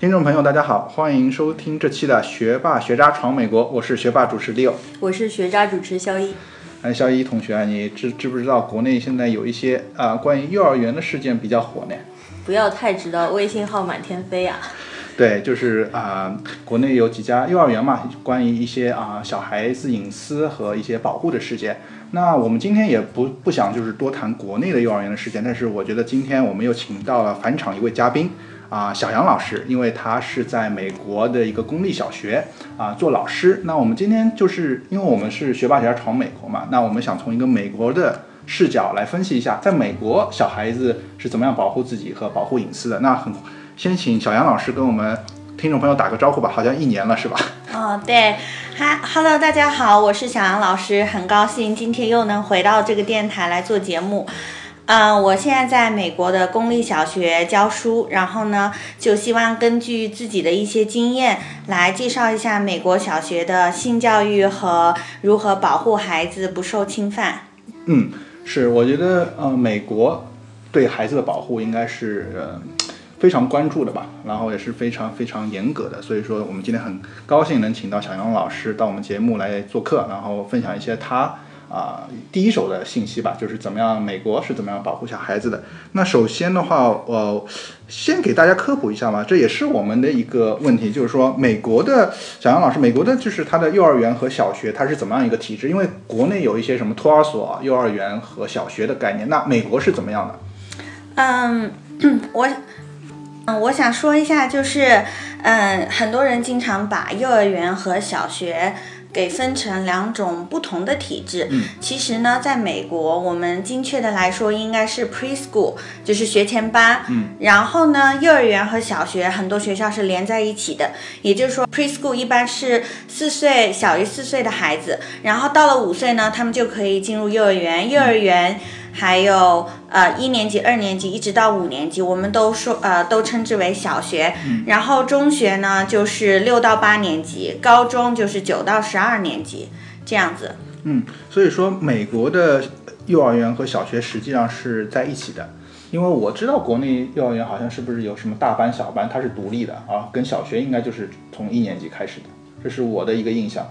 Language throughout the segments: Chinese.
听众朋友，大家好，欢迎收听这期的《学霸学渣闯美国》，我是学霸主持 Leo。我是学渣主持肖一。哎，肖一同学啊，你知知不知道国内现在有一些啊、关于幼儿园的事件比较火呢？不要太知道，微信号满天飞啊！对，就是啊、国内有几家幼儿园嘛，关于一些啊、小孩子隐私和一些保护的事件。那我们今天也不不想就是多谈国内的幼儿园的事件，但是我觉得今天我们又请到了返场一位嘉宾啊、小杨老师，因为他是在美国的一个公立小学啊、做老师。那我们今天就是因为我们是学霸学渣闯美国嘛，那我们想从一个美国的视角来分析一下，在美国小孩子是怎么样保护自己和保护隐私的。那很先请小杨老师跟我们听众朋友打个招呼吧，好像一年了是吧？哦，对，哈，Hello，大家好，我是小杨老师，很高兴今天又能回到这个电台来做节目。嗯、我现在在美国的公立小学教书，然后呢，就希望根据自己的一些经验来介绍一下美国小学的性教育和如何保护孩子不受侵犯。嗯，是，我觉得呃，美国对孩子的保护应该是呃非常关注的吧，然后也是非常非常严格的，所以说我们今天很高兴能请到小杨老师到我们节目来做客，然后分享一些他。啊、第一手的信息吧，就是怎么样，美国是怎么样保护小孩子的。那首先的话，呃，先给大家科普一下嘛，这也是我们的一个问题，就是说美国的小杨老师，美国的就是他的幼儿园和小学，它是怎么样一个体制？因为国内有一些什么托儿所、幼儿园和小学的概念，那美国是怎么样的？嗯，我，嗯，我想说一下，就是，嗯，很多人经常把幼儿园和小学给分成两种不同的体制。嗯，其实呢，在美国，我们精确的来说应该是 preschool，就是学前班。嗯，然后呢，幼儿园和小学很多学校是连在一起的，也就是说，preschool 一般是四岁小于四岁的孩子，然后到了五岁呢，他们就可以进入幼儿园。幼儿园。还有呃一年级、二年级一直到五年级，我们都说呃都称之为小学。然后中学呢就是六到八年级，高中就是九到十二年级这样子。嗯，所以说美国的幼儿园和小学实际上是在一起的。因为我知道国内幼儿园好像是不是有什么大班、小班，它是独立的啊，跟小学应该就是从一年级开始的，这是我的一个印象。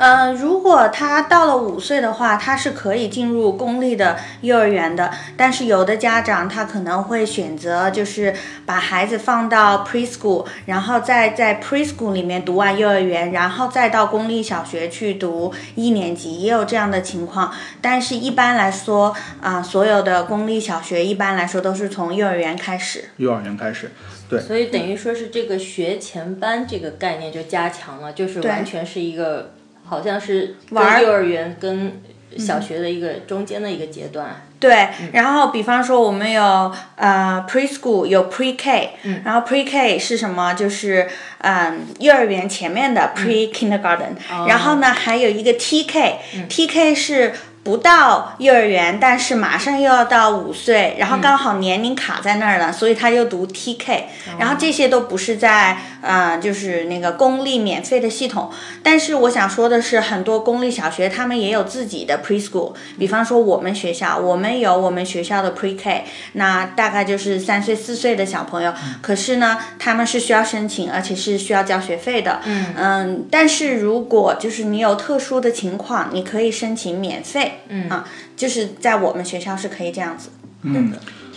呃，如果他到了五岁的话，他是可以进入公立的幼儿园的。但是有的家长他可能会选择就是把孩子放到 preschool，然后再在 preschool 里面读完幼儿园，然后再到公立小学去读一年级，也有这样的情况。但是一般来说，啊、所有的公立小学一般来说都是从幼儿园开始。幼儿园开始，对所以等于说是这个学前班这个概念就加强了，就是完全是一个好像是玩幼儿园跟小学的一个中间的一个阶段。对，然后比方说我们有呃 preschool 有 pre K，、然后 pre K 是什么？就是嗯幼儿园前面的 pre kindergarten，、然后呢还有一个 T K，T、K 是。不到幼儿园，但是马上又要到五岁，然后刚好年龄卡在那儿了，所以他又读 TK，、然后这些都不是在呃，就是那个公立免费的系统。但是我想说的是，很多公立小学他们也有自己的 preschool，比方说我们学校，我们有我们学校的 pre K，那大概就是三岁四岁的小朋友，可是呢，他们是需要申请，而且是需要交学费的。嗯但是如果就是你有特殊的情况，你可以申请免费。嗯啊，就是在我们学校是可以这样子。嗯，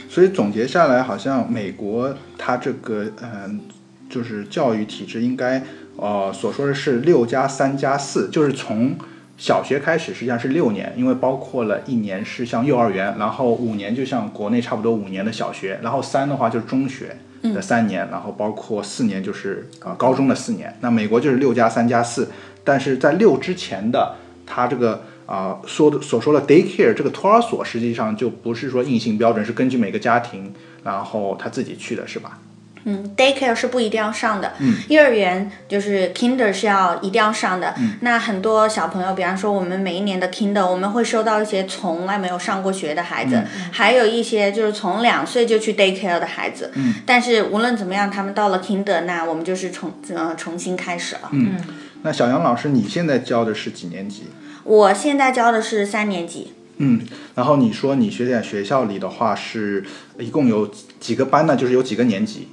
所以总结下来，好像美国它这个嗯、就是教育体制应该呃所说的是六加三加四，就是从小学开始实际上是六年，因为包括了一年是像幼儿园，然后五年就像国内差不多五年的小学，然后三的话就是中学的三年，然后包括四年就是呃高中的四年。那美国就是六加三加四，但是在六之前的它这个。啊、说的所说的 daycare 这个托儿所，实际上就不是说硬性标准，是根据每个家庭，然后他自己去的，是吧？嗯，daycare 是不一定要上的，嗯，幼儿园就是 kinder 是要一定要上的。嗯，那很多小朋友，比方说我们每一年的 kinder，我们会收到一些从来没有上过学的孩子，还有一些就是从两岁就去 daycare 的孩子。嗯，但是无论怎么样，他们到了 kinder，那我们就是重呃重新开始了。嗯，那小杨老师，你现在教的是几年级？我现在教的是三年级。嗯，然后你说你学点学校里的话是一共有几个班呢？就是有几个年级？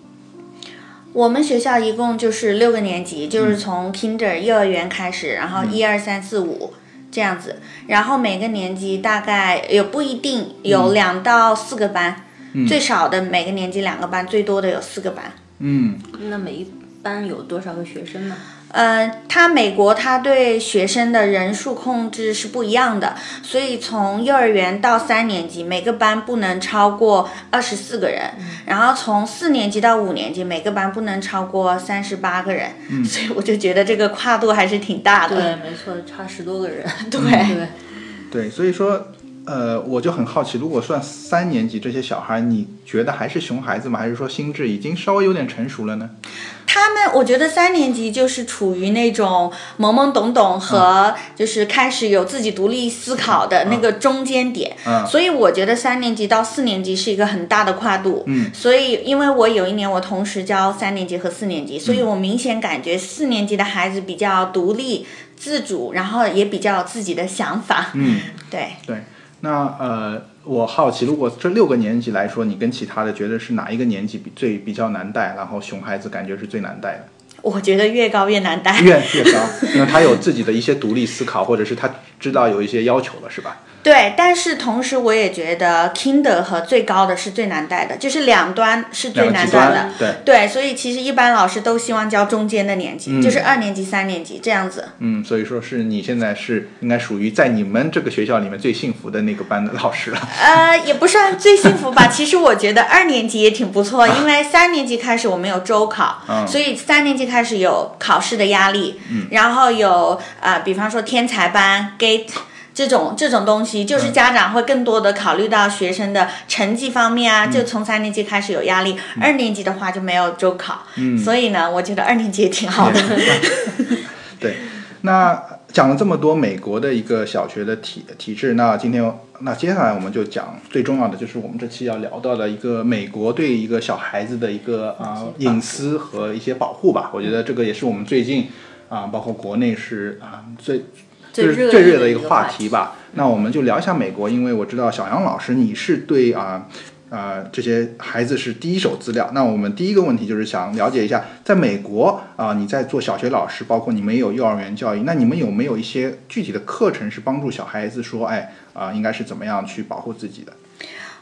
我们学校一共就是六个年级，就是从 Kinder 幼儿园开始，然后一二三四五这样子，然后每个年级大概也不一定有两到四个班，最少的每个年级两个班，最多的有四个班。嗯，那每一班有多少个学生呢？呃，他美国他对学生的人数控制是不一样的，所以从幼儿园到三年级，每个班不能超过二十四个人，然后从四年级到五年级，每个班不能超过三十八个人，所以我就觉得这个跨度还是挺大的。对，没错，差十多个人。对对对，所以说。呃，我就很好奇，如果算三年级这些小孩，你觉得还是熊孩子吗？还是说心智已经稍微有点成熟了呢？他们，我觉得三年级就是处于那种懵懵懂懂和就是开始有自己独立思考的那个中间点。嗯。所以我觉得三年级到四年级是一个很大的跨度。嗯。所以，因为我有一年我同时教三年级和四年级，所以我明显感觉四年级的孩子比较独立自主，然后也比较有自己的想法。嗯，对。对。那呃，我好奇，如果这六个年级来说，你跟其他的觉得是哪一个年级比最比较难带？然后熊孩子感觉是最难带的？我觉得越高越难带，越越高，因为他有自己的一些独立思考，或者是他知道有一些要求了，是吧？对，但是同时我也觉得 Kinder 和最高的是最难带的，就是两端是最难带的。对对，所以其实一般老师都希望教中间的年级，就是二年级、三年级这样子。嗯，所以说是你现在是应该属于在你们这个学校里面最幸福的那个班的老师了。呃，也不算最幸福吧，其实我觉得二年级也挺不错，因为三年级开始我们有周考，所以三年级开始有考试的压力，嗯然后有啊，比方说天才班 Gate。这种这种东西，就是家长会更多的考虑到学生的成绩方面啊，就从三年级开始有压力，二年级的话就没有周考，嗯所以呢，我觉得二年级也挺好的。对，那讲了这么多美国的一个小学的体体制，那今天那接下来我们就讲最重要的，就是我们这期要聊到的一个美国对一个小孩子的一个啊隐私和一些保护吧。我觉得这个也是我们最近啊，包括国内是啊最。就是最热的一个话题吧。那我们就聊一下美国，因为我知道小杨老师你是对啊啊这些孩子是第一手资料。那我们第一个问题就是想了解一下，在美国啊你在做小学老师，包括你们也有幼儿园教育，那你们有没有一些具体的课程是帮助小孩子说，哎啊应该是怎么样去保护自己的？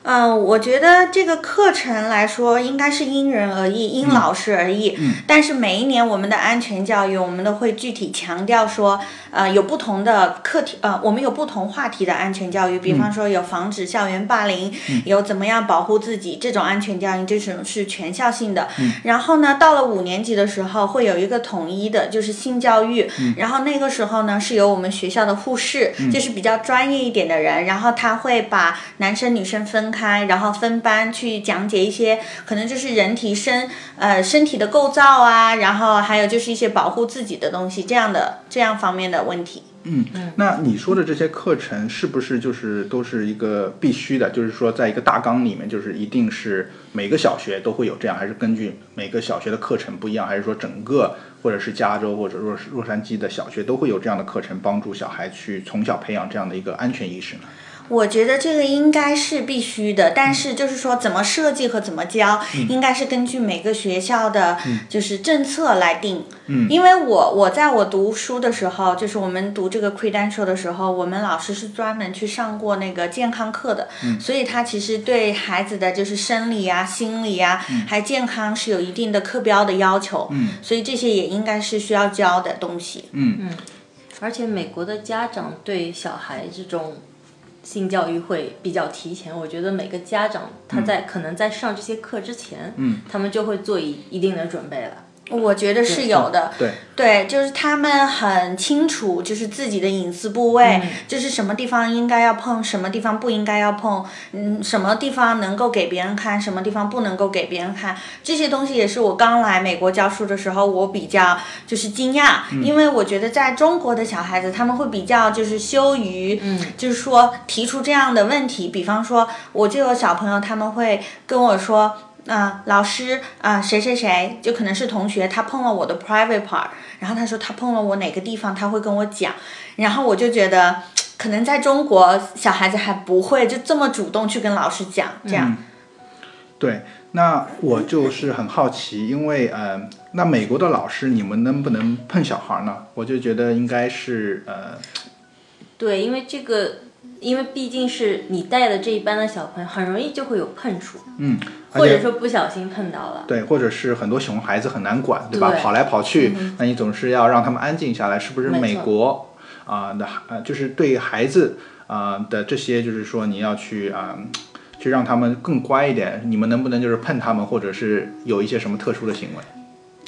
嗯，我觉得这个课程来说，应该是因人而异，因老师而异。嗯。但是每一年我们的安全教育，我们都会具体强调说，呃，有不同的课题，呃，我们有不同话题的安全教育。比方说，有防止校园霸凌，有怎么样保护自己，这种安全教育这种是全校性的。嗯。然后呢，到了五年级的时候，会有一个统一的，就是性教育。嗯。然后那个时候呢，是由我们学校的护士，就是比较专业一点的人，然后他会把男生女生分。开，然后分班去讲解一些可能就是人体身呃身体的构造啊，然后还有就是一些保护自己的东西，这样的这样方面的问题。嗯嗯，那你说的这些课程是不是就是都是一个必须的？就是说在一个大纲里面，就是一定是每个小学都会有这样，还是根据每个小学的课程不一样？还是说整个或者是加州或者洛洛杉矶的小学都会有这样的课程，帮助小孩去从小培养这样的一个安全意识呢？我觉得这个应该是必须的，但是就是说怎么设计和怎么教，应该是根据每个学校的就是政策来定。嗯，因为我我在我读书的时候，就是我们读这个 credential 的时候，我们老师是专门去上过那个健康课的，所以他其实对孩子的就是生理啊、心理啊，还健康是有一定的课标的要求。嗯，所以这些也应该是需要教的东西。嗯嗯，而且美国的家长对小孩这种。性教育会比较提前，我觉得每个家长他在可能在上这些课之前，嗯，他们就会做一一定的准备了。我觉得是有的，对对，就是他们很清楚，就是自己的隐私部位，就是什么地方应该要碰，什么地方不应该要碰，嗯，什么地方能够给别人看，什么地方不能够给别人看，这些东西也是我刚来美国教书的时候，我比较就是惊讶，因为我觉得在中国的小孩子他们会比较就是羞于，嗯，就是说提出这样的问题，比方说我就有小朋友他们会跟我说。啊，老师啊，谁谁谁就可能是同学，他碰了我的 private part，然后他说他碰了我哪个地方，他会跟我讲，然后我就觉得，可能在中国小孩子还不会就这么主动去跟老师讲这样。对，那我就是很好奇，因为呃，那美国的老师你们能不能碰小孩呢？我就觉得应该是呃，对，因为这个，因为毕竟是你带的这一班的小朋友，很容易就会有碰触，嗯，或者说不小心碰到了。对，或者是很多熊孩子很难管，对吧？对跑来跑去，那你总是要让他们安静下来，是不是？美国啊、那呃，就是对孩子啊、的这些，就是说你要去啊、去让他们更乖一点。你们能不能就是碰他们，或者是有一些什么特殊的行为？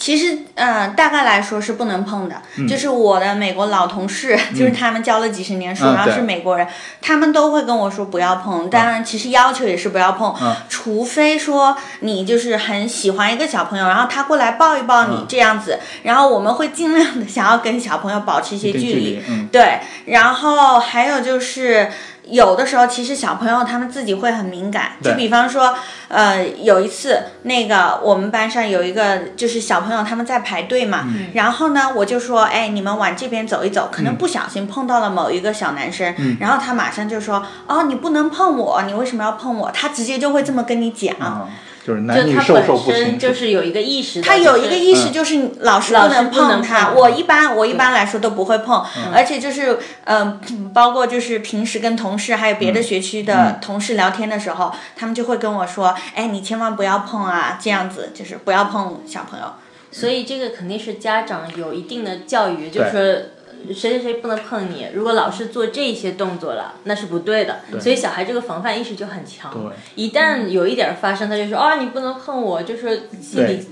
其实，嗯、大概来说是不能碰的。就是我的美国老同事，就是他们教了几十年书，然后是美国人，他们都会跟我说不要碰。当然，其实要求也是不要碰，嗯除非说你就是很喜欢一个小朋友，然后他过来抱一抱你、嗯这样子，然后我们会尽量的想要跟小朋友保持一些距离。嗯，对，然后还有就是。有的时候，其实小朋友他们自己会很敏感，就比方说，呃，有一次那个我们班上有一个就是小朋友他们在排队嘛，嗯然后呢我就说，哎，你们往这边走一走，可能不小心碰到了某一个小男生，嗯然后他马上就说，哦，你不能碰我，你为什么要碰我？他直接就会这么跟你讲。啊，就是他女授受本身不亲，就是有一个意识，他有一个意嗯识，就是老师不能碰他。碰我一般我一般来说都不会碰，嗯而且就是嗯、包括就是平时跟同事还有别的学区的同事聊天的时候，他们就会跟我说，哎，你千万不要碰啊，这样子就是不要碰小朋友。所以这个肯定是家长有一定的教育，就是谁谁谁不能碰你。如果老师做这些动作了，那是不对的。所以小孩这个防范意识就很强。对一旦有一点儿发生，他就说啊，你不能碰我，就是心理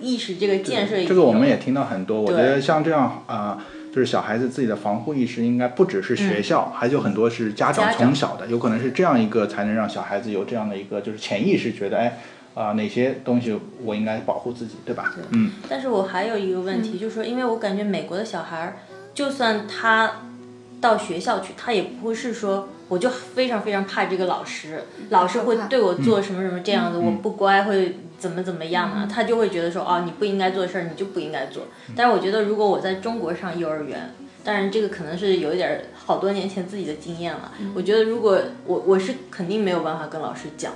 意识这个建设这个我们也听到很多。我觉得像这样啊、就是小孩子自己的防护意识，应该不只是学校，还有很多是家长嗯家长从小的，有可能是这样一个才能让小孩子有这样的一个就是潜意识，觉得哎啊、哪些东西我应该保护自己，对吧？嗯，但是我还有一个问题，就是说，因为我感觉美国的小孩儿，就算他到学校去，他也不会是说，我就非常非常怕这个老师，老师会对我做什么什么这样子，我不乖会怎么怎么样啊，他就会觉得说，哦，你不应该做的事儿，你就不应该做。但是我觉得，如果我在中国上幼儿园，当然这个可能是有一点儿好多年前自己的经验了，我觉得如果我我是肯定没有办法跟老师讲。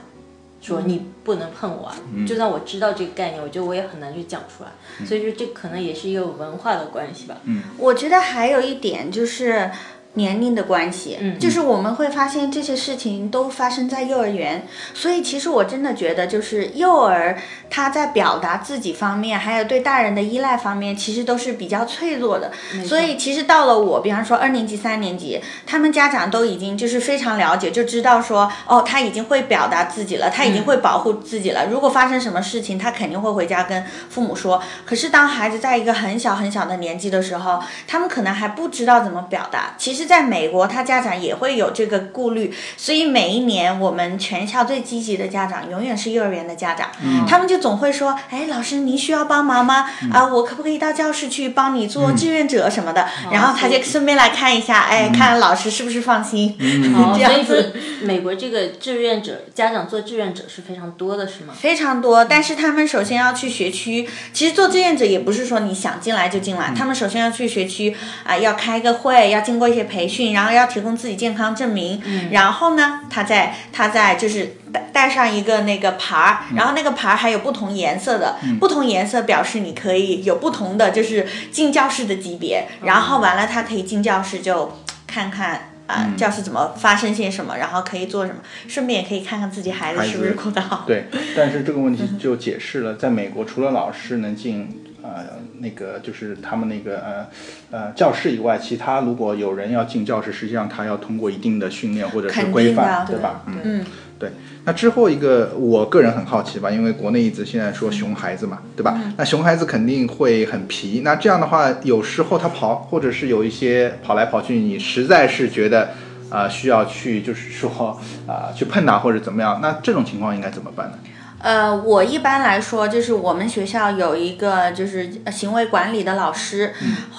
说你不能碰我啊，就算我知道这个概念，我觉得我也很难去讲出来。所以说这可能也是一个文化的关系吧。我觉得还有一点就是年龄的关系，嗯就是我们会发现这些事情都发生在幼儿园，所以其实我真的觉得，就是幼儿他在表达自己方面，还有对大人的依赖方面，其实都是比较脆弱的。所以其实到了我，比方说二年级、三年级，他们家长都已经就是非常了解，就知道说，哦，他已经会表达自己了，他已经会保护自己了。如果发生什么事情，他肯定会回家跟父母说。可是当孩子在一个很小很小的年纪的时候，他们可能还不知道怎么表达。其实，在美国，他家长也会有这个顾虑，所以每一年我们全校最积极的家长永远是幼儿园的家长，他们就总会说：“哎，老师，您需要帮忙吗？啊，我可不可以到教室去帮你做志愿者什么的？”然后他就顺便来看一下，哎，看老师是不是放心，哦，这样子。美国这个志愿者家长做志愿者是非常多的，是吗？非常多，但是他们首先要去学区。其实做志愿者也不是说你想进来就进来，他们首先要去学区啊、要开个会，要经过一些培训，然后要提供自己健康证明，然后呢，他再他再就是带带上一个那个牌儿，然后那个牌儿还有不同颜色的，不同颜色表示你可以有不同的就是进教室的级别，然后完了他可以进教室就看看。啊，教室怎么发生些什么，然后可以做什么，顺便也可以看看自己孩子是不是子过得好。对，但是这个问题就解释了，在美国除了老师能进呃那个就是他们那个呃呃教室以外，其他如果有人要进教室，实际上他要通过一定的训练或者是规范，的对吧？对嗯，对。那之后一个，我个人很好奇吧，因为国内一直现在说熊孩子嘛，对吧？那熊孩子肯定会很皮，那这样的话，有时候他跑，或者是有一些跑来跑去，你实在是觉得。啊、需要去就是说啊、去碰他或者怎么样，那这种情况应该怎么办呢？呃，我一般来说就是我们学校有一个就是呃行为管理的老师，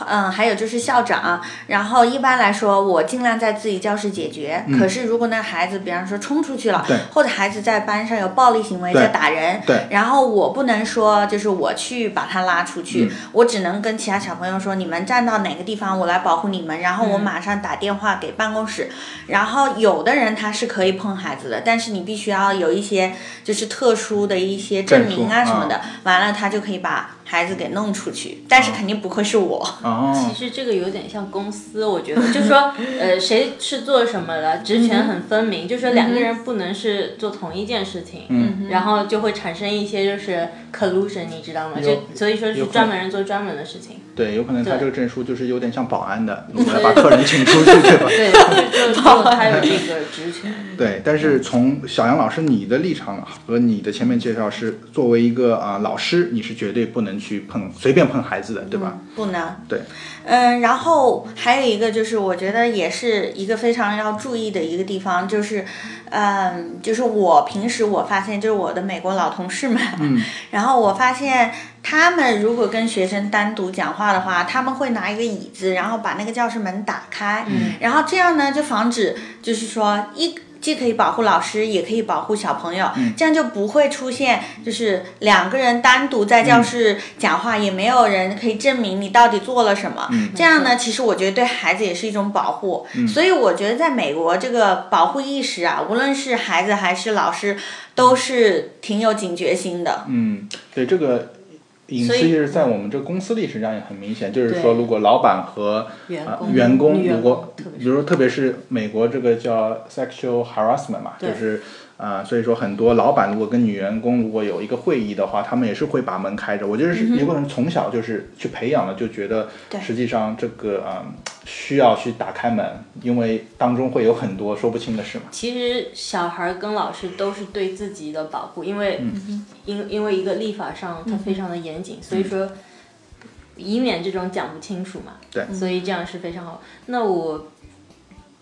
嗯、还有就是校长。然后一般来说，我尽量在自己教室解决。可是如果那孩子，比方说冲出去了，对或者孩子在班上有暴力行为，在打人，对然后我不能说就是我去把他拉出去，我只能跟其他小朋友说，你们站到哪个地方，我来保护你们。然后我马上打电话给办公室。然后有的人他是可以碰孩子的，但是你必须要有一些就是特殊。书的一些证明啊什么的，完了他就可以把孩子给弄出去，但是肯定不会是我。哦，其实这个有点像公司，我觉得，就是说，呃，谁是做什么的，职权很分明，就是说两个人不能是做同一件事情，嗯，然后就会产生一些就是 collusion，你知道吗？就所以说是专门人做专门的事情。对，有可能他这个证书就是有点像保安的，我们要把客人请出去，对吧？对，就 就他有这个职权。对，但是从小杨老师你的立场和你的前面介绍是，作为一个啊老师，你是绝对不能去碰随便碰孩子的，对吧？不能。对。嗯，然后还有一个就是，我觉得也是一个非常要注意的一个地方，就是，嗯，就是我平时我发现，就是我的美国老同事们，嗯，然后我发现他们如果跟学生单独讲话的话，他们会拿一个椅子，然后把那个教室门打开，嗯，然后这样呢，就防止就是说一。既可以保护老师，也可以保护小朋友，这样就不会出现就是两个人单独在教室讲话，也没有人可以证明你到底做了什么。这样呢，其实我觉得对孩子也是一种保护。所以我觉得在美国这个保护意识啊，无论是孩子还是老师，都是挺有警觉心的。嗯，对这个。隐私意识在我们这个公司历史上也很明显，就是说，如果老板和员工，如果比如说，特别是美国这个叫 sexual harassment 嘛，就是啊，所以说很多老板如果跟女员工如果有一个会议的话，他们也是会把门开着。我觉得是有可能从小就是去培养了，就觉得实际上这个啊。需要去打开门，因为当中会有很多说不清的事嘛。其实小孩跟老师都是对自己的保护，因为因因为一个立法上它非常的严谨，所以说以免这种讲不清楚嘛。对，所以这样是非常好。那我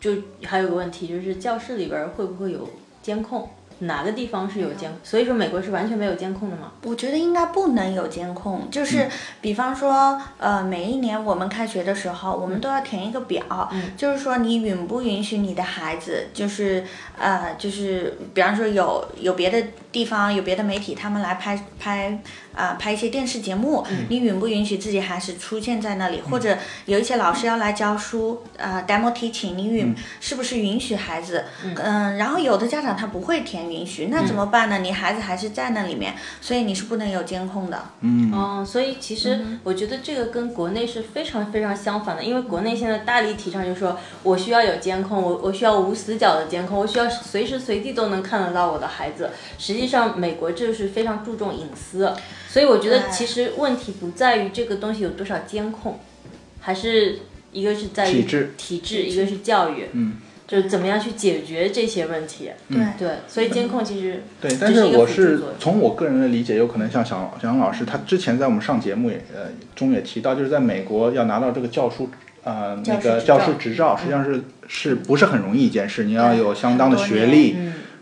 就还有个问题，就是教室里边会不会有监控？哪个地方是有监？所以说美国是完全没有监控的吗？我觉得应该不能有监控，就是比方说，呃，每一年我们开学的时候，我们都要填一个表，就是说你允不允许你的孩子，就是呃，就是比方说有有别的地方有别的媒体他们来拍拍。啊，拍一些电视节目，你允不允许自己还是出现在那里？或者有一些老师要来教书，啊，demo teaching，你允是不是允许孩子？嗯，然后有的家长他不会填允许，那怎么办呢？你孩子还是在那里面，所以你是不能有监控的。嗯，哦，所以其实我觉得这个跟国内是非常非常相反的，因为国内现在大力提倡就是说我需要有监控，我我需要无死角的监控，我需要随时随地都能看得到我的孩子。实际上，美国就是非常注重隐私。所以我觉得其实问题不在于这个东西有多少监控，还是一个是在于体制，体制，一个是教育，嗯，就是怎么样去解决这些问题。对对，所以监控其实对，但是我是从我个人的理解，有可能像小小杨老师，他之前在我们上节目也呃中也提到，就是在美国要拿到这个教书呃那个教师执照，实际上是是不是很容易一件事？你要有相当的学历。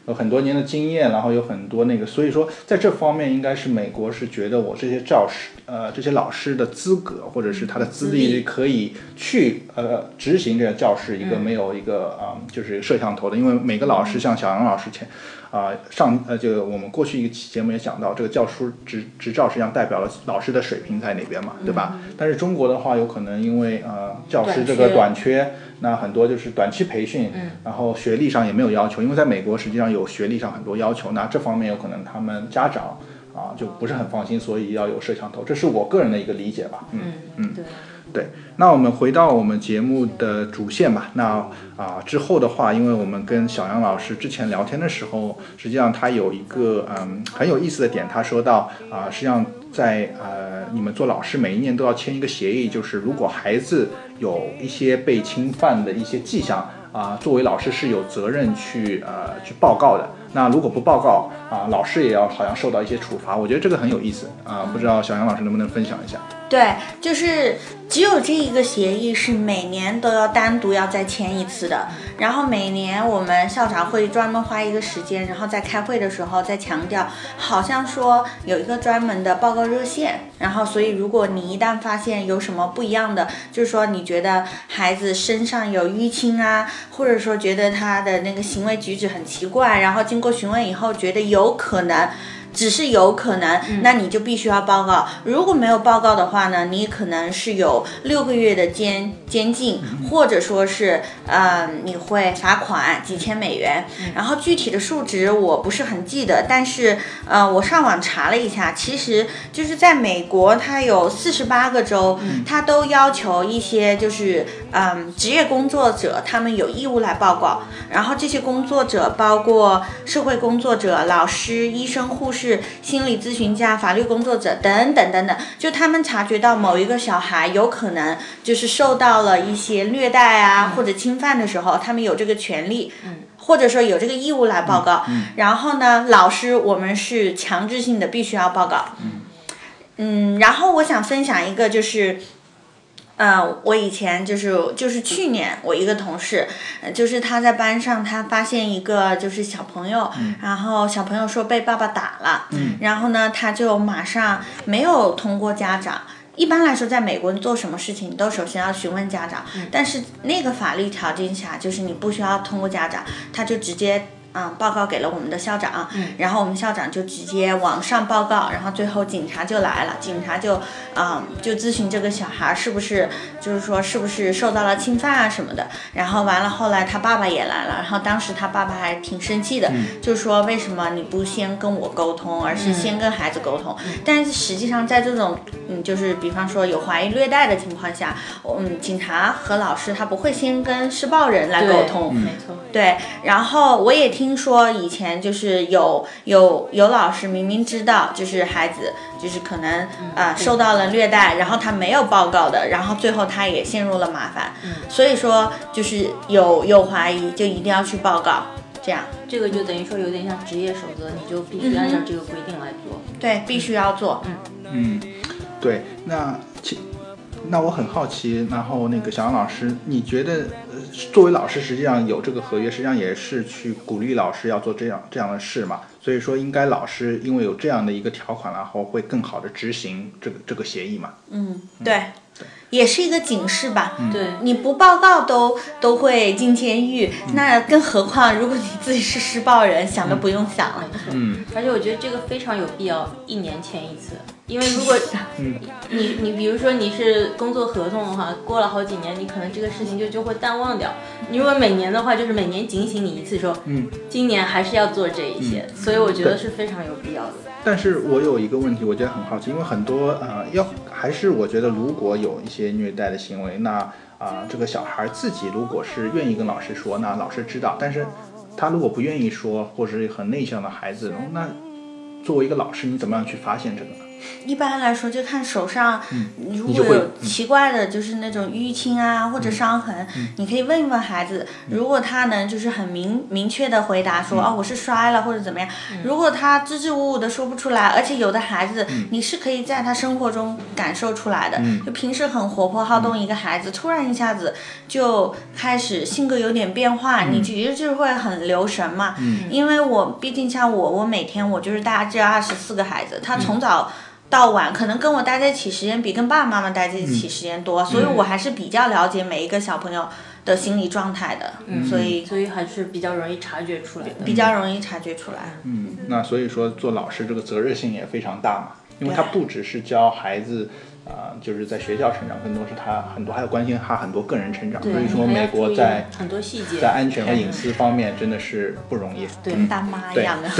有很多年的经验，然后有很多那个，所以说在这方面应该是美国是觉得我这些教师，呃，这些老师的资格或者是他的资历可以去呃执行这个教室一个没有一个啊就是摄像头的，因为每个老师像小杨老师前啊上呃就我们过去一个节目也讲到，这个教师执执照实际上代表了老师的水平在哪边嘛，对吧？但是中国的话有可能因为呃教师这个短缺。那很多就是短期培训，然后学历上也没有要求，因为在美国实际上有学历上很多要求，那这方面有可能他们家长啊就不是很放心，所以要有摄像头，这是我个人的一个理解吧。嗯嗯，对对。那我们回到我们节目的主线吧。那啊之后的话，因为我们跟小杨老师之前聊天的时候，实际上他有一个嗯很有意思的点，他说到啊实际上在呃你们做老师每一年都要签一个协议，就是如果孩子。有一些被侵犯的一些迹象啊，作为老师是有责任去呃去报告的。那如果不报告啊，老师也要好像受到一些处罚。我觉得这个很有意思啊，不知道小杨老师能不能分享一下？对，就是只有这一个协议是每年都要单独要再签一次的。然后每年我们校长会专门花一个时间，然后在开会的时候再强调，好像说有一个专门的报告热线。然后所以如果你一旦发现有什么不一样的，就是说你觉得孩子身上有淤青啊，或者说觉得他的那个行为举止很奇怪，然后经过询问以后觉得有可能。只是有可能，那你就必须要报告。如果没有报告的话呢，你可能是有六个月的监监禁，或者说是呃你会罚款几千美元。然后具体的数值我不是很记得，但是呃我上网查了一下，其实就是在美国，它有四十八个州，它都要求一些就是嗯职业工作者他们有义务来报告。然后这些工作者包括社会工作者、老师、医生、护士。是心理咨询家、法律工作者等等等等，就他们察觉到某一个小孩有可能就是受到了一些虐待啊或者侵犯的时候，他们有这个权利，或者说有这个义务来报告。然后呢，老师我们是强制性的必须要报告。嗯，然后我想分享一个就是。嗯，我以前就是就是去年我一个同事，就是他在班上他发现一个就是小朋友，然后小朋友说被爸爸打了，然后呢他就马上没有通过家长。一般来说，在美国做什么事情都首先要询问家长，但是那个法律条件下就是你不需要通过家长，他就直接。啊，报告给了我们的校长，然后我们校长就直接往上报告，然后最后警察就来了，警察就啊就咨询这个小孩是不是，就是说是不是受到了侵犯啊什么的，然后完了后来他爸爸也来了，然后当时他爸爸还挺生气的，就是说为什么你不先跟我沟通，而是先跟孩子沟通？但是实际上在这种嗯就是比方说有怀疑虐待的情况下，嗯警察和老师他不会先跟施暴人来沟通，没错，对，然后我也听。听说以前就是有有有老师明明知道就是孩子就是可能啊受到了虐待，然后他没有报告的，然后最后他也陷入了麻烦。所以说就是有有怀疑就一定要去报告，这样这个就等于说有点像职业守则，你就必须按照这个规定来做。对，必须要做。嗯嗯，对，那其。那我很好奇，然后那个小杨老师，你觉得作为老师，实际上有这个合约，实际上也是去鼓励老师要做这样这样的事嘛？所以说，应该老师因为有这样的一个条款，然后会更好的执行这个这个协议嘛？嗯，对。也是一个警示吧，对，你不报告都都会进监狱，那更何况如果你自己是施暴人，想都不用想了。嗯，而且我觉得这个非常有必要，一年签一次，因为如果你你比如说你是工作合同的话，过了好几年，你可能这个事情就就会淡忘掉。你如果每年的话，就是每年警醒你一次，说，嗯，今年还是要做这一些，所以我觉得是非常有必要的。但是我有一个问题，我觉得很好奇，因为很多呃，要还是我觉得如果有一些虐待的行为，那啊，这个小孩自己如果是愿意跟老师说，那老师知道；但是他如果不愿意说，或者是很内向的孩子，那作为一个老师，你怎么样去发现这个？一般来说，就看手上如果有奇怪的，就是那种淤青啊或者伤痕，你可以问一问孩子。如果他能就是很明明确的回答说，哦，我是摔了或者怎么样。如果他支支吾吾的说不出来，而且有的孩子你是可以在他生活中感受出来的。就平时很活泼好动一个孩子，突然一下子就开始性格有点变化，你其实就会很留神嘛。因为我毕竟像我，我每天我就是大概这二十四个孩子，他从早。到晚可能跟我待在一起时间比跟爸爸妈妈待在一起时间多，所以我还是比较了解每一个小朋友的心理状态的，嗯。所以所以还是比较容易察觉出来的，比较容易察觉出来。嗯，那所以说做老师这个责任性也非常大嘛，因为他不只是教孩子啊，就是在学校成长，更多是他很多还要关心他很多个人成长。所以说美国在很多细节，在安全和隐私方面真的是不容易，跟大妈一样的。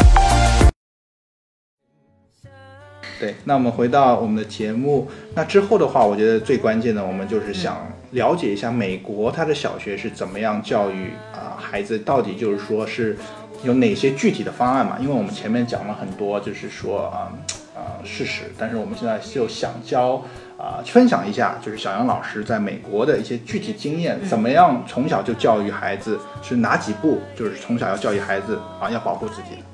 对，那我们回到我们的节目，那之后的话，我觉得最关键的，我们就是想了解一下美国它的小学是怎么样教育啊孩子，到底就是说是有哪些具体的方案嘛？因为我们前面讲了很多，就是说啊啊事实，但是我们现在就想教啊分享一下，就是小杨老师在美国的一些具体经验，怎么样从小就教育孩子，是哪几步，就是从小要教育孩子啊要保护自己的。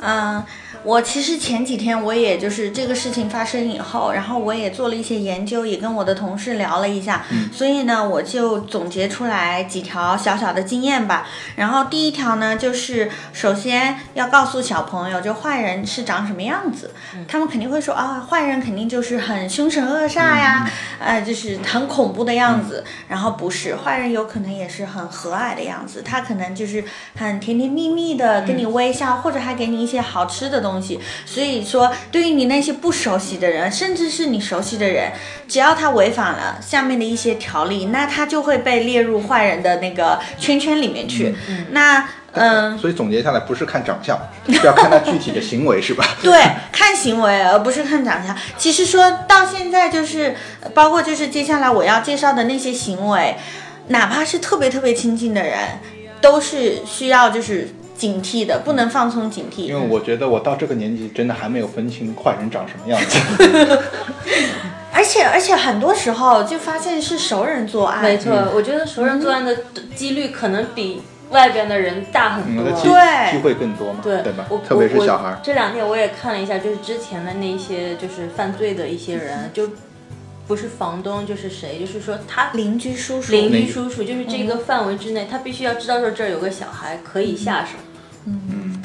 嗯。我其实前几天我也就是这个事情发生以后，然后我也做了一些研究，也跟我的同事聊了一下，所以呢，我就总结出来几条小小的经验吧。然后第一条呢，就是首先要告诉小朋友，就坏人是长什么样子。他们肯定会说啊，坏人肯定就是很凶神恶煞呀，呃，就是很恐怖的样子。然后不是，坏人有可能也是很和蔼的样子，他可能就是很甜甜蜜蜜的跟你微笑，或者还给你一些好吃的东西。所以说，对于你那些不熟悉的人，甚至是你熟悉的人，只要他违反了下面的一些条例，那他就会被列入坏人的那个圈圈里面去。那，嗯，所以总结下来，不是看长相，是要看他具体的行为，是吧？对，看行为，而不是看长相。其实说到现在，就是包括就是接下来我要介绍的那些行为，哪怕是特别特别亲近的人，都是需要就是。警惕的，不能放松警惕。因为我觉得我到这个年纪，真的还没有分清坏人长什么样子。而且而且很多时候就发现是熟人作案。没错，我觉得熟人作案的几率可能比外边的人大很多。对，机会更多嘛，对对吧？特别是小孩。这两天我也看了一下，就是之前的那些就是犯罪的一些人，就不是房东就是谁，就是说他邻居叔叔，邻居叔叔就是这个范围之内，他必须要知道说这儿有个小孩可以下手。嗯，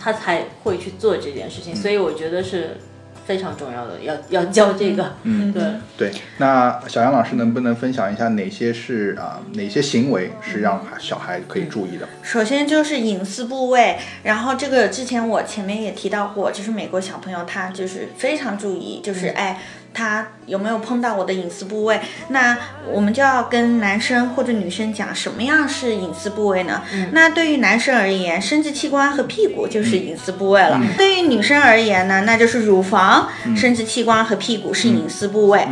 他才会去做这件事情，所以我觉得是非常重要的，要要教这个。嗯，对对。那小杨老师能不能分享一下哪些是啊哪些行为是让小孩可以注意的？首先就是隐私部位，然后这个之前我前面也提到过，就是美国小朋友他就是非常注意，就是哎。他有没有碰到我的隐私部位？那我们就要跟男生或者女生讲什么样是隐私部位呢？那对于男生而言，生殖器官和屁股就是隐私部位了。对于女生而言呢，那就是乳房、生殖器官和屁股是隐私部位。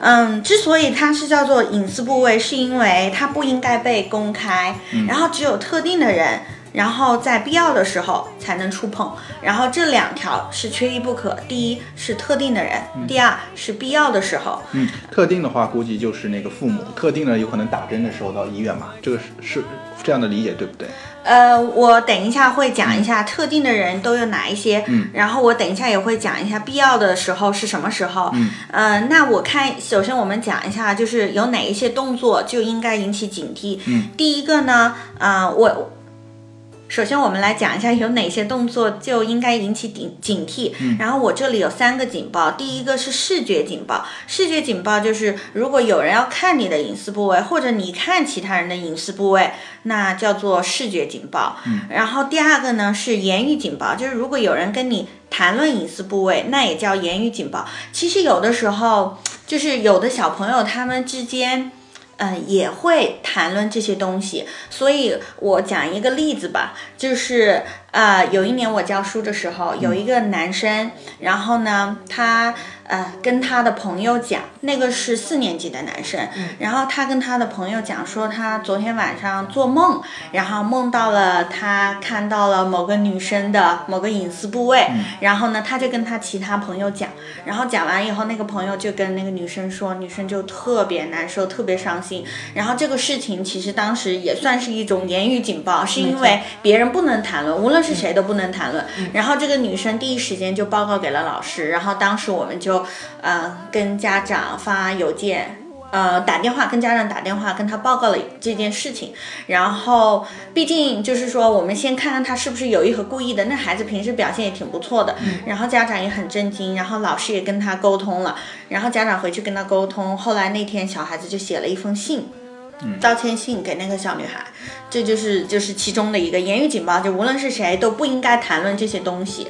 嗯，之所以它是叫做隐私部位，是因为它不应该被公开，然后只有特定的人。然后在必要的时候才能触碰，然后这两条是缺一不可。第一是特定的人，第二是必要的时候。嗯，特定的话估计就是那个父母，特定的有可能打针的时候到医院嘛，这个是是这样的理解对不对？呃，我等一下会讲一下特定的人都有哪一些，嗯，然后我等一下也会讲一下必要的时候是什么时候。嗯，呃，那我看首先我们讲一下，就是有哪一些动作就应该引起警惕。嗯，第一个呢，啊，我。首先，我们来讲一下有哪些动作就应该引起警警惕。然后我这里有三个警报，第一个是视觉警报，视觉警报就是如果有人要看你的隐私部位，或者你看其他人的隐私部位，那叫做视觉警报。然后第二个呢是言语警报，就是如果有人跟你谈论隐私部位，那也叫言语警报。其实有的时候就是有的小朋友他们之间。嗯，也会谈论这些东西，所以我讲一个例子吧，就是呃，有一年我教书的时候，有一个男生，然后呢，他。呃，跟他的朋友讲，那个是四年级的男生，然后他跟他的朋友讲说，他昨天晚上做梦，然后梦到了他看到了某个女生的某个隐私部位，然后呢，他就跟他其他朋友讲，然后讲完以后，那个朋友就跟那个女生说，女生就特别难受，特别伤心，然后这个事情其实当时也算是一种言语警报，是因为别人不能谈论，无论是谁都不能谈论，然后这个女生第一时间就报告给了老师，然后当时我们就。呃，跟家长发邮件，呃，打电话跟家长打电话，跟他报告了这件事情。然后，毕竟就是说，我们先看看他是不是有意和故意的。那孩子平时表现也挺不错的，然后家长也很震惊，然后老师也跟他沟通了，然后家长回去跟他沟通。后来那天小孩子就写了一封信，道歉信给那个小女孩。这就是就是其中的一个言语警报，就无论是谁都不应该谈论这些东西。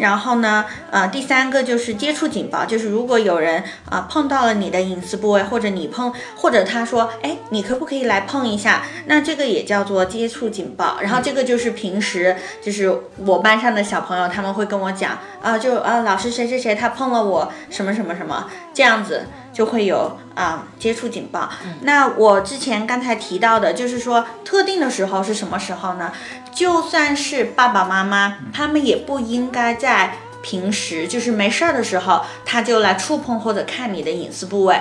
然后呢，呃，第三个就是接触警报，就是如果有人啊碰到了你的隐私部位，或者你碰，或者他说，哎，你可不可以来碰一下？那这个也叫做接触警报。然后这个就是平时就是我班上的小朋友他们会跟我讲啊，就啊老师谁谁谁他碰了我什么什么什么这样子。就会有啊接触警报。那我之前刚才提到的，就是说特定的时候是什么时候呢？就算是爸爸妈妈，他们也不应该在平时就是没事儿的时候，他就来触碰或者看你的隐私部位，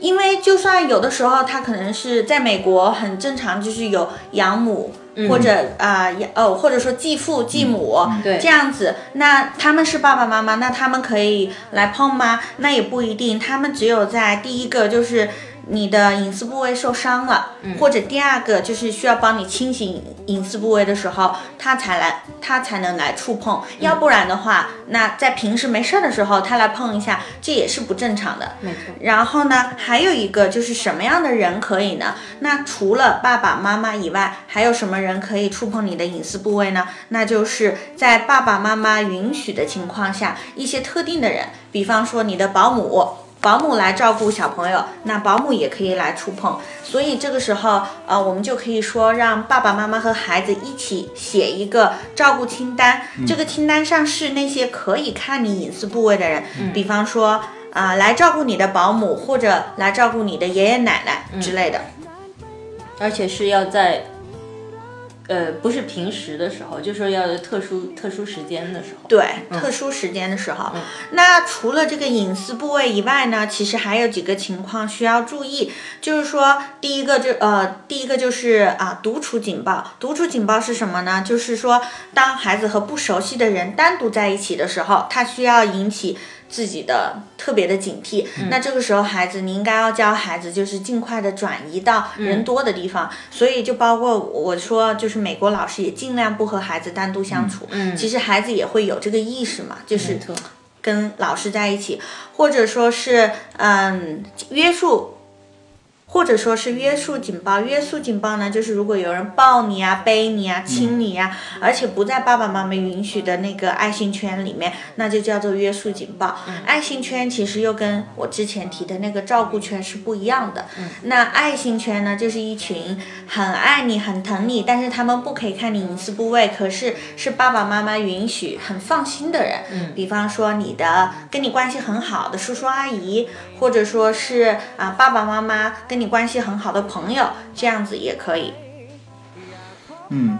因为就算有的时候他可能是在美国很正常，就是有养母。或者啊，哦，或者说继父继母，对这样子，那他们是爸爸妈妈，那他们可以来碰吗？那也不一定，他们只有在第一个就是。你的隐私部位受伤了，或者第二个就是需要帮你清洗隐私部位的时候，他才来，他才能来触碰，要不然的话，那在平时没事儿的时候，他来碰一下，这也是不正常的。没错。然后呢，还有一个就是什么样的人可以呢？那除了爸爸妈妈以外，还有什么人可以触碰你的隐私部位呢？那就是在爸爸妈妈允许的情况下，一些特定的人，比方说你的保姆。保姆来照顾小朋友，那保姆也可以来触碰，所以这个时候，呃，我们就可以说让爸爸妈妈和孩子一起写一个照顾清单。这个清单上是那些可以看你隐私部位的人，比方说啊、来照顾你的保姆或者来照顾你的爷爷奶奶之类的。而且是要在，呃，不是平时的时候，就说要有特殊特殊时间的时候。对，特殊时间的时候。那除了这个隐私部位以外呢，其实还有几个情况需要注意，就是说，第一个就呃，第一个就是啊，独处警报。独处警报是什么呢？就是说，当孩子和不熟悉的人单独在一起的时候，他需要引起。自己的特别的警惕，那这个时候孩子，你应该要教孩子，就是尽快的转移到人多的地方。所以就包括我说，就是美国老师也尽量不和孩子单独相处。嗯其实孩子也会有这个意识嘛，就是跟老师在一起，或者说是嗯约束。或者说是约束警报，约束警报呢，就是如果有人抱你啊、背你啊、亲你啊，而且不在爸爸妈妈允许的那个爱心圈里面，那就叫做约束警报。爱心圈其实又跟我之前提的那个照顾圈是不一样的。那爱心圈呢，就是一群很爱你、很疼你，但是他们不可以看你隐私部位，可是是爸爸妈妈允许、很放心的人。嗯比方说你的跟你关系很好的叔叔阿姨，或者说是啊爸爸妈妈跟你关系很好的朋友，这样子也可以。嗯，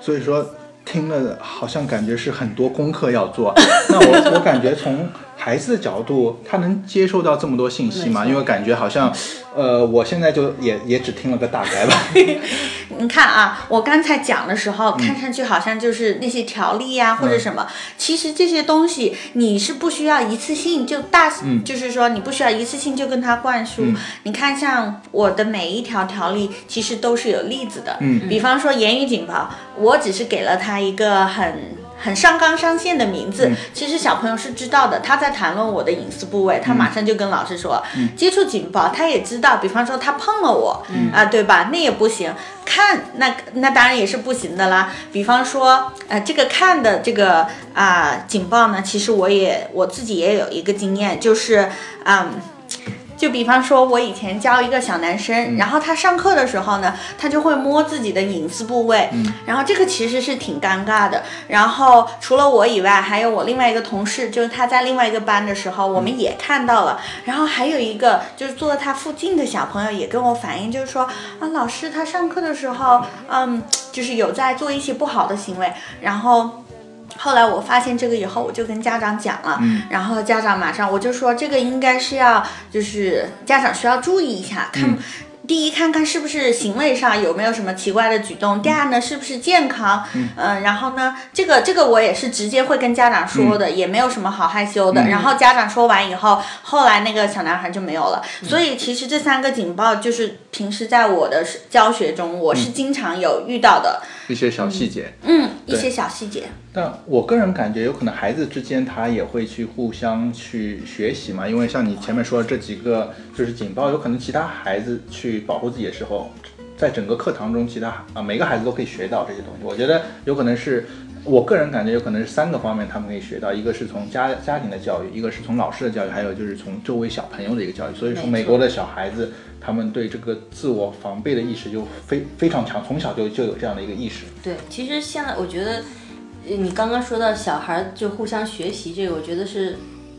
所以说听了好像感觉是很多功课要做。那我我感觉从孩子的角度，他能接受到这么多信息吗？因为感觉好像，呃，我现在就也也只听了个大概吧。你看啊，我刚才讲的时候，看上去好像就是那些条例呀、或者什么，其实这些东西你是不需要一次性就大，就是说你不需要一次性就跟他灌输。你看，像我的每一条条例，其实都是有例子的。嗯比方说言语警报，我只是给了他一个很。很上纲上线的名字，其实小朋友是知道的。他在谈论我的隐私部位，他马上就跟老师说、接触警报，他也知道。比方说他碰了我，啊，对吧？那也不行。看，那那当然也是不行的啦。比方说，呃，这个看的这个啊、警报呢，其实我也我自己也有一个经验，就是嗯。就比方说，我以前教一个小男生，然后他上课的时候呢，他就会摸自己的隐私部位，然后这个其实是挺尴尬的。然后除了我以外，还有我另外一个同事，就是他在另外一个班的时候，我们也看到了。然后还有一个就是坐在他附近的小朋友也跟我反映，就是说啊，老师他上课的时候，嗯，就是有在做一些不好的行为，然后。后来我发现这个以后，我就跟家长讲了，然后家长马上我就说这个应该是要，就是家长需要注意一下，看。第一，看看是不是行为上有没有什么奇怪的举动；第二呢，是不是健康？嗯、然后呢，这个这个我也是直接会跟家长说的，也没有什么好害羞的。然后家长说完以后，后来那个小男孩就没有了。所以其实这三个警报就是平时在我的教学中，我是经常有遇到的，一些小细节。嗯，一些小细节。但我个人感觉，有可能孩子之间他也会去互相去学习嘛，因为像你前面说的这几个就是警报，有可能其他孩子去保护自己的时候，在整个课堂中，其他啊每个孩子都可以学到这些东西。我觉得有可能是我个人感觉有可能是三个方面他们可以学到，一个是从家家庭的教育，一个是从老师的教育，还有就是从周围小朋友的一个教育。所以说，美国的小孩子他们对这个自我防备的意识就非非常强，从小就就有这样的一个意识。对，其实现在我觉得，你刚刚说到小孩就互相学习这个，我觉得是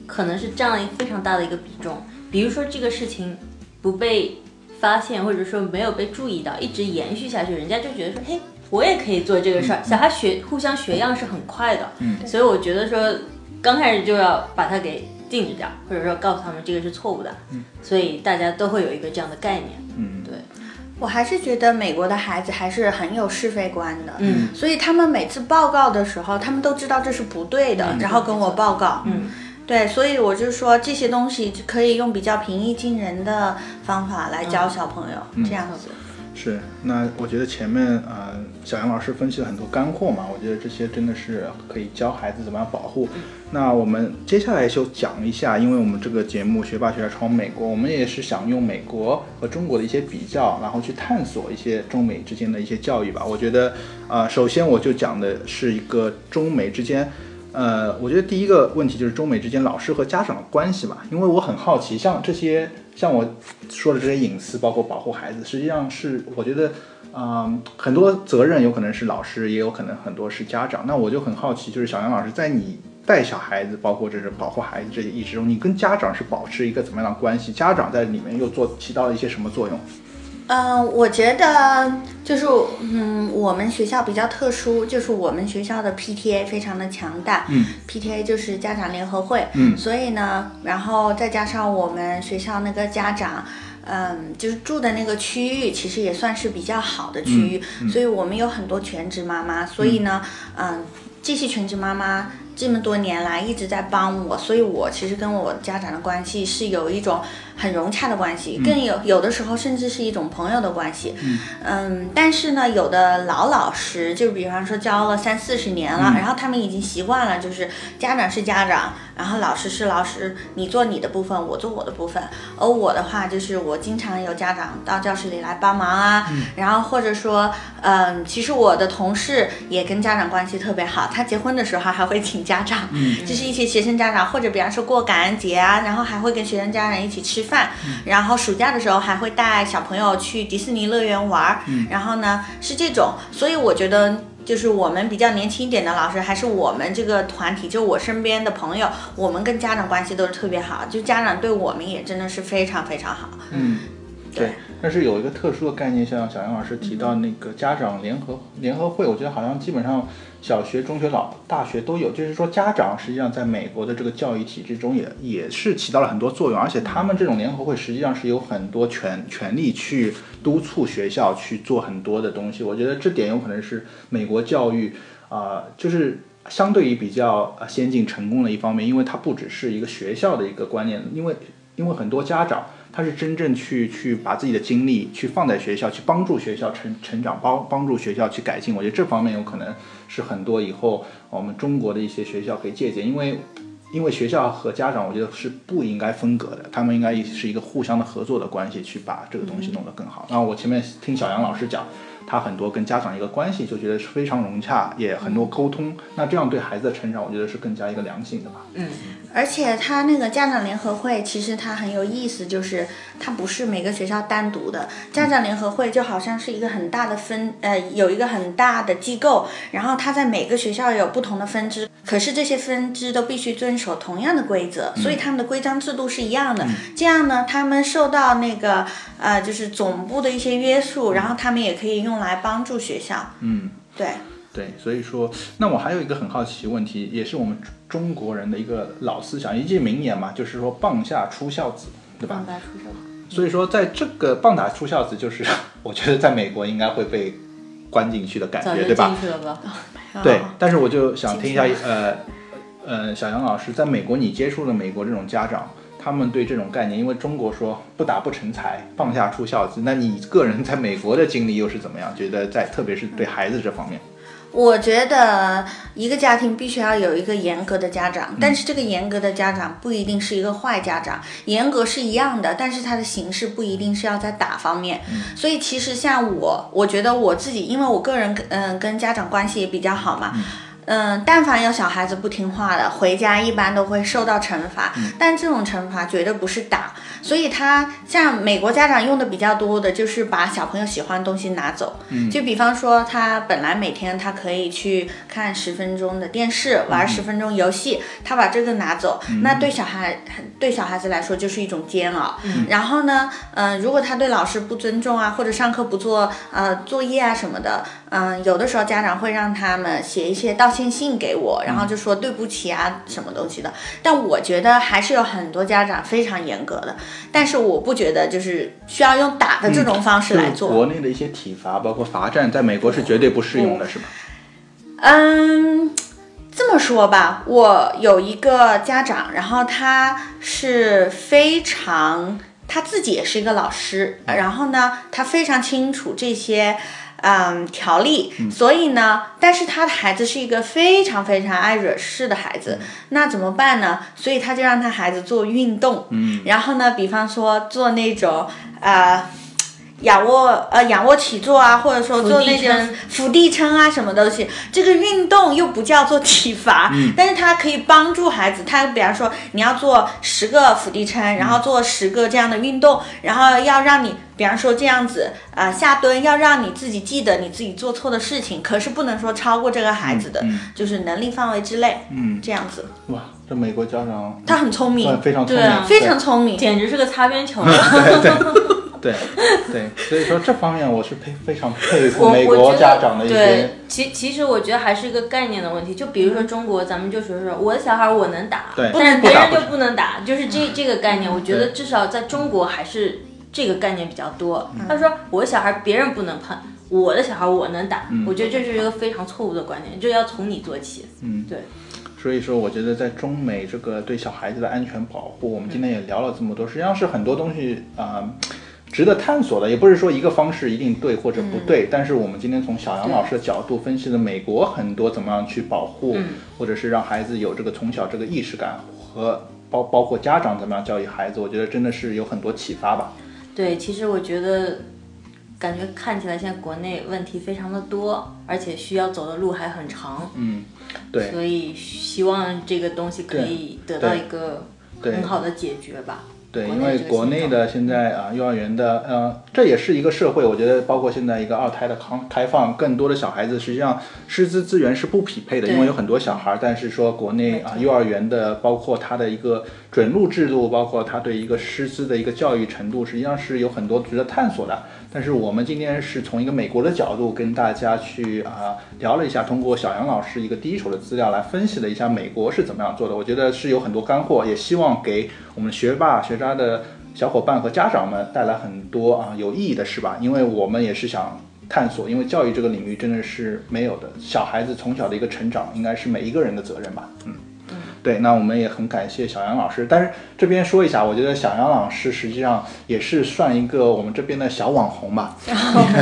可能是占了一个非常大的一个比重。比如说这个事情不被发现，或者说没有被注意到，一直延续下去，人家就觉得说，嘿，我也可以做这个事儿。小孩学互相学样是很快的，嗯。所以我觉得说刚开始就要把它给禁止掉，或者说告诉他们这个是错误的，所以大家都会有一个这样的概念。嗯，对，我还是觉得美国的孩子还是很有是非观的，嗯，所以他们每次报告的时候，他们都知道这是不对的，然后跟我报告，嗯，对，所以我就说这些东西可以用比较平易近人的方法来教小朋友，这样子。是，那我觉得前面呃小杨老师分析了很多干货嘛，我觉得这些真的是可以教孩子怎么样保护。那我们接下来就讲一下，因为我们这个节目《学霸学渣闯美国》，我们也是想用美国和中国的一些比较，然后去探索一些中美之间的一些教育吧。我觉得，呃，首先我就讲的是一个中美之间。呃，我觉得第一个问题就是中美之间老师和家长的关系吧，因为我很好奇，像这些像我说的这些隐私，包括保护孩子，实际上是我觉得，嗯，很多责任有可能是老师，也有可能很多是家长。那我就很好奇，就是小杨老师在你带小孩子，包括这是保护孩子这些意识中，你跟家长是保持一个怎么样的关系？家长在里面又做起到了一些什么作用？嗯，我觉得就是，嗯，我们学校比较特殊，就是我们学校的 PTA 非常的强大，嗯，PTA 就是家长联合会，嗯。所以呢，然后再加上我们学校那个家长。嗯，就是住的那个区域，其实也算是比较好的区域，所以我们有很多全职妈妈，所以呢，嗯，这些全职妈妈这么多年来一直在帮我，所以我其实跟我家长的关系是有一种很融洽的关系，更有有的时候甚至是一种朋友的关系。嗯但是呢，有的老老师，就比方说教了三四十年了，然后他们已经习惯了，就是家长是家长，然后老师是老师，你做你的部分，我做我的部分。而我的话，就是我经常有家长到教室里来帮忙啊，然后或者说，嗯，其实我的同事也跟家长关系特别好，他结婚的时候还会请家长，就是一些学生家长，或者比方说过感恩节啊，然后还会跟学生家长一起吃饭，然后暑假的时候还会带小朋友去迪士尼乐园玩儿，然后呢是这种，所以我觉得。就是我们比较年轻一点的老师，还是我们这个团体，就我身边的朋友，我们跟家长关系都是特别好，就家长对我们也真的是非常非常好。嗯，对。但是有一个特殊的概念，像小杨老师提到那个家长联合联合会，我觉得好像基本上小学、中学、老大学都有。就是说，家长实际上在美国的这个教育体制中也也是起到了很多作用，而且他们这种联合会实际上是有很多权权力去督促学校去做很多的东西。我觉得这点有可能是美国教育啊、就是相对于比较先进成功的一方面，因为它不只是一个学校的一个观念，因为因为很多家长。他是真正去去把自己的精力去放在学校，去帮助学校成成长，帮帮助学校去改进。我觉得这方面有可能是很多以后我们中国的一些学校可以借鉴，因为因为学校和家长，我觉得是不应该分隔的，他们应该是一个互相的合作的关系，去把这个东西弄得更好。然后我前面听小杨老师讲。他很多跟家长一个关系，就觉得是非常融洽，也很多沟通。那这样对孩子的成长，我觉得是更加一个良性的吧。嗯，而且他那个家长联合会其实它很有意思，就是它不是每个学校单独的，家长联合会就好像是一个很大的分，呃，有一个很大的机构，然后它在每个学校有不同的分支，可是这些分支都必须遵守同样的规则，所以他们的规章制度是一样的。这样呢，他们受到那个呃，就是总部的一些约束，然后他们也可以用来帮助学校。嗯，对。对，所以说，那我还有一个很好奇问题，也是我们中国人的一个老思想，一句名言嘛，就是说“棒下出孝子”，对吧？棒下出孝子。所以说，在这个“棒打出孝子”，就是 我觉得在美国应该会被关进去的感觉，对吧？进去了吧？对，但是我就想听一下，呃，呃，小杨老师，在美国你接触了美国这种家长，他们对这种概念，因为中国说不打不成才，棒下出孝子，那你个人在美国的经历又是怎么样？觉得在特别是对孩子这方面？我觉得一个家庭必须要有一个严格的家长，但是这个严格的家长不一定是一个坏家长，严格是一样的，但是他的形式不一定是要在打方面。所以其实像我，我觉得我自己，因为我个人嗯跟家长关系也比较好嘛。嗯，但凡有小孩子不听话的，回家一般都会受到惩罚，但这种惩罚绝对不是打，所以他像美国家长用的比较多的就是把小朋友喜欢的东西拿走，就比方说他本来每天他可以去看十分钟的电视，玩十分钟游戏，他把这个拿走，那对小孩对小孩子来说就是一种煎熬。然后呢，嗯、如果他对老师不尊重啊，或者上课不做呃作业啊什么的，嗯、有的时候家长会让他们写一些到歉信给我，然后就说对不起啊什么东西的。但我觉得还是有很多家长非常严格的，但是我不觉得就是需要用打的这种方式来做。国内的一些体罚，包括罚站，在美国是绝对不适用的，是吧？嗯，这么说吧，我有一个家长，然后他是非常，他自己也是一个老师，然后呢，他非常清楚这些嗯条例，所以呢，但是他的孩子是一个非常非常爱惹事的孩子，那怎么办呢？所以他就让他孩子做运动，嗯，然后呢，比方说做那种啊。仰卧呃仰卧起坐啊，或者说做那种俯地撑啊，什么东西，这个运动又不叫做体罚，但是它可以帮助孩子。他比方说你要做十个俯地撑，然后做十个这样的运动，然后要让你，比方说这样子啊下蹲，要让你自己记得你自己做错的事情，可是不能说超过这个孩子的就是能力范围之内，嗯，这样子。哇，这美国家长他很聪明，非常聪明，非常聪明，简直是个擦边球。对对，所以说这方面我是佩非常佩服美国家长的一些。对，其其实我觉得还是一个概念的问题。就比如说中国，咱们就说说我的小孩我能打，但是别人就不能打，就是这这个概念。我觉得至少在中国还是这个概念比较多。他说我的小孩别人不能碰，我的小孩我能打。我觉得这是一个非常错误的观念，就要从你做起。嗯，对。所以说，我觉得在中美这个对小孩子的安全保护，我们今天也聊了这么多，实际上是很多东西啊。值得探索的，也不是说一个方式一定对或者不对，但是我们今天从小杨老师的角度分析了美国很多怎么样去保护，或者是让孩子有这个从小这个意识感和包包括家长怎么样教育孩子，我觉得真的是有很多启发吧。对，其实我觉得感觉看起来现在国内问题非常的多，而且需要走的路还很长。嗯，对。所以希望这个东西可以得到一个很好的解决吧。对，因为国内的现在啊，幼儿园的，呃，这也是一个社会，我觉得包括现在一个二胎的康开放，更多的小孩子实际上师资资源是不匹配的，因为有很多小孩，但是说国内啊，幼儿园的包括他的一个准入制度，包括他对一个师资的一个教育程度，实际上是有很多值得探索的。但是我们今天是从一个美国的角度跟大家去啊聊了一下，通过小杨老师一个第一手的资料来分析了一下美国是怎么样做的。我觉得是有很多干货，也希望给我们学霸学渣的小伙伴和家长们带来很多啊有意义的事吧。因为我们也是想探索，因为教育这个领域真的是没有的，小孩子从小的一个成长应该是每一个人的责任吧。嗯。对，那我们也很感谢小杨老师。但是这边说一下，我觉得小杨老师实际上也是算一个我们这边的小网红吧。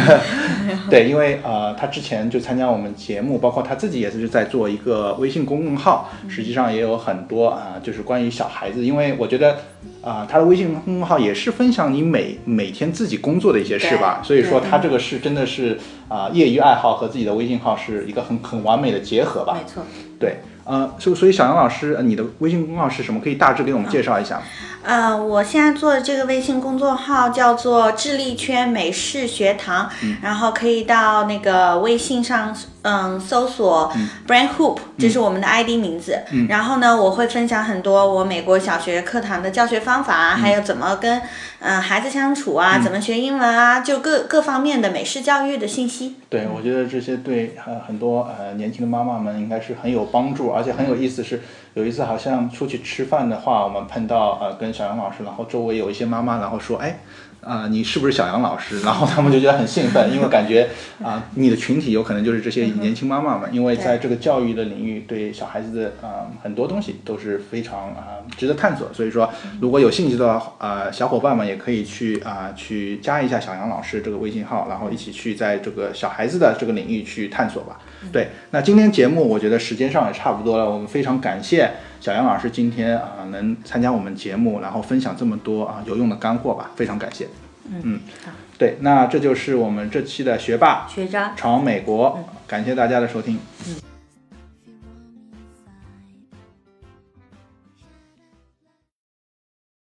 对，因为呃，他之前就参加我们节目，包括他自己也是在做一个微信公众号，实际上也有很多啊，就是关于小孩子。因为我觉得啊，他的微信公众号也是分享你每每天自己工作的一些事吧。所以说他这个是真的是啊，业余爱好和自己的微信号是一个很很完美的结合吧。没错。对。呃，所所以小杨老师，你的微信公号是什么？可以大致给我们介绍一下吗。呃，我现在做的这个微信公众号叫做智力圈美式学堂，然后可以到那个微信上，嗯，搜索 Brain Hoop，这是我们的 ID 名字。然后呢，我会分享很多我美国小学课堂的教学方法啊，还有怎么跟嗯孩子相处啊，怎么学英文啊，就各各方面的美式教育的信息。对，我觉得这些对呃很多呃年轻的妈妈们应该是很有帮助，而且很有意思。是有一次好像出去吃饭的话，我们碰到呃跟小杨老师，然后周围有一些妈妈，然后说，哎。啊，你是不是小杨老师？然后他们就觉得很兴奋，因为感觉 啊，你的群体有可能就是这些年轻妈妈们，因为在这个教育的领域，对小孩子的啊很多东西都是非常啊值得探索。所以说，如果有兴趣的啊小伙伴们，也可以去啊去加一下小杨老师这个微信号，然后一起去在这个小孩子的这个领域去探索吧。对，那今天节目我觉得时间上也差不多了，我们非常感谢。小杨老师今天啊能参加我们节目，然后分享这么多啊有用的干货吧，非常感谢。嗯，好，对，那这就是我们这期的学霸学渣闯美国，感谢大家的收听。嗯。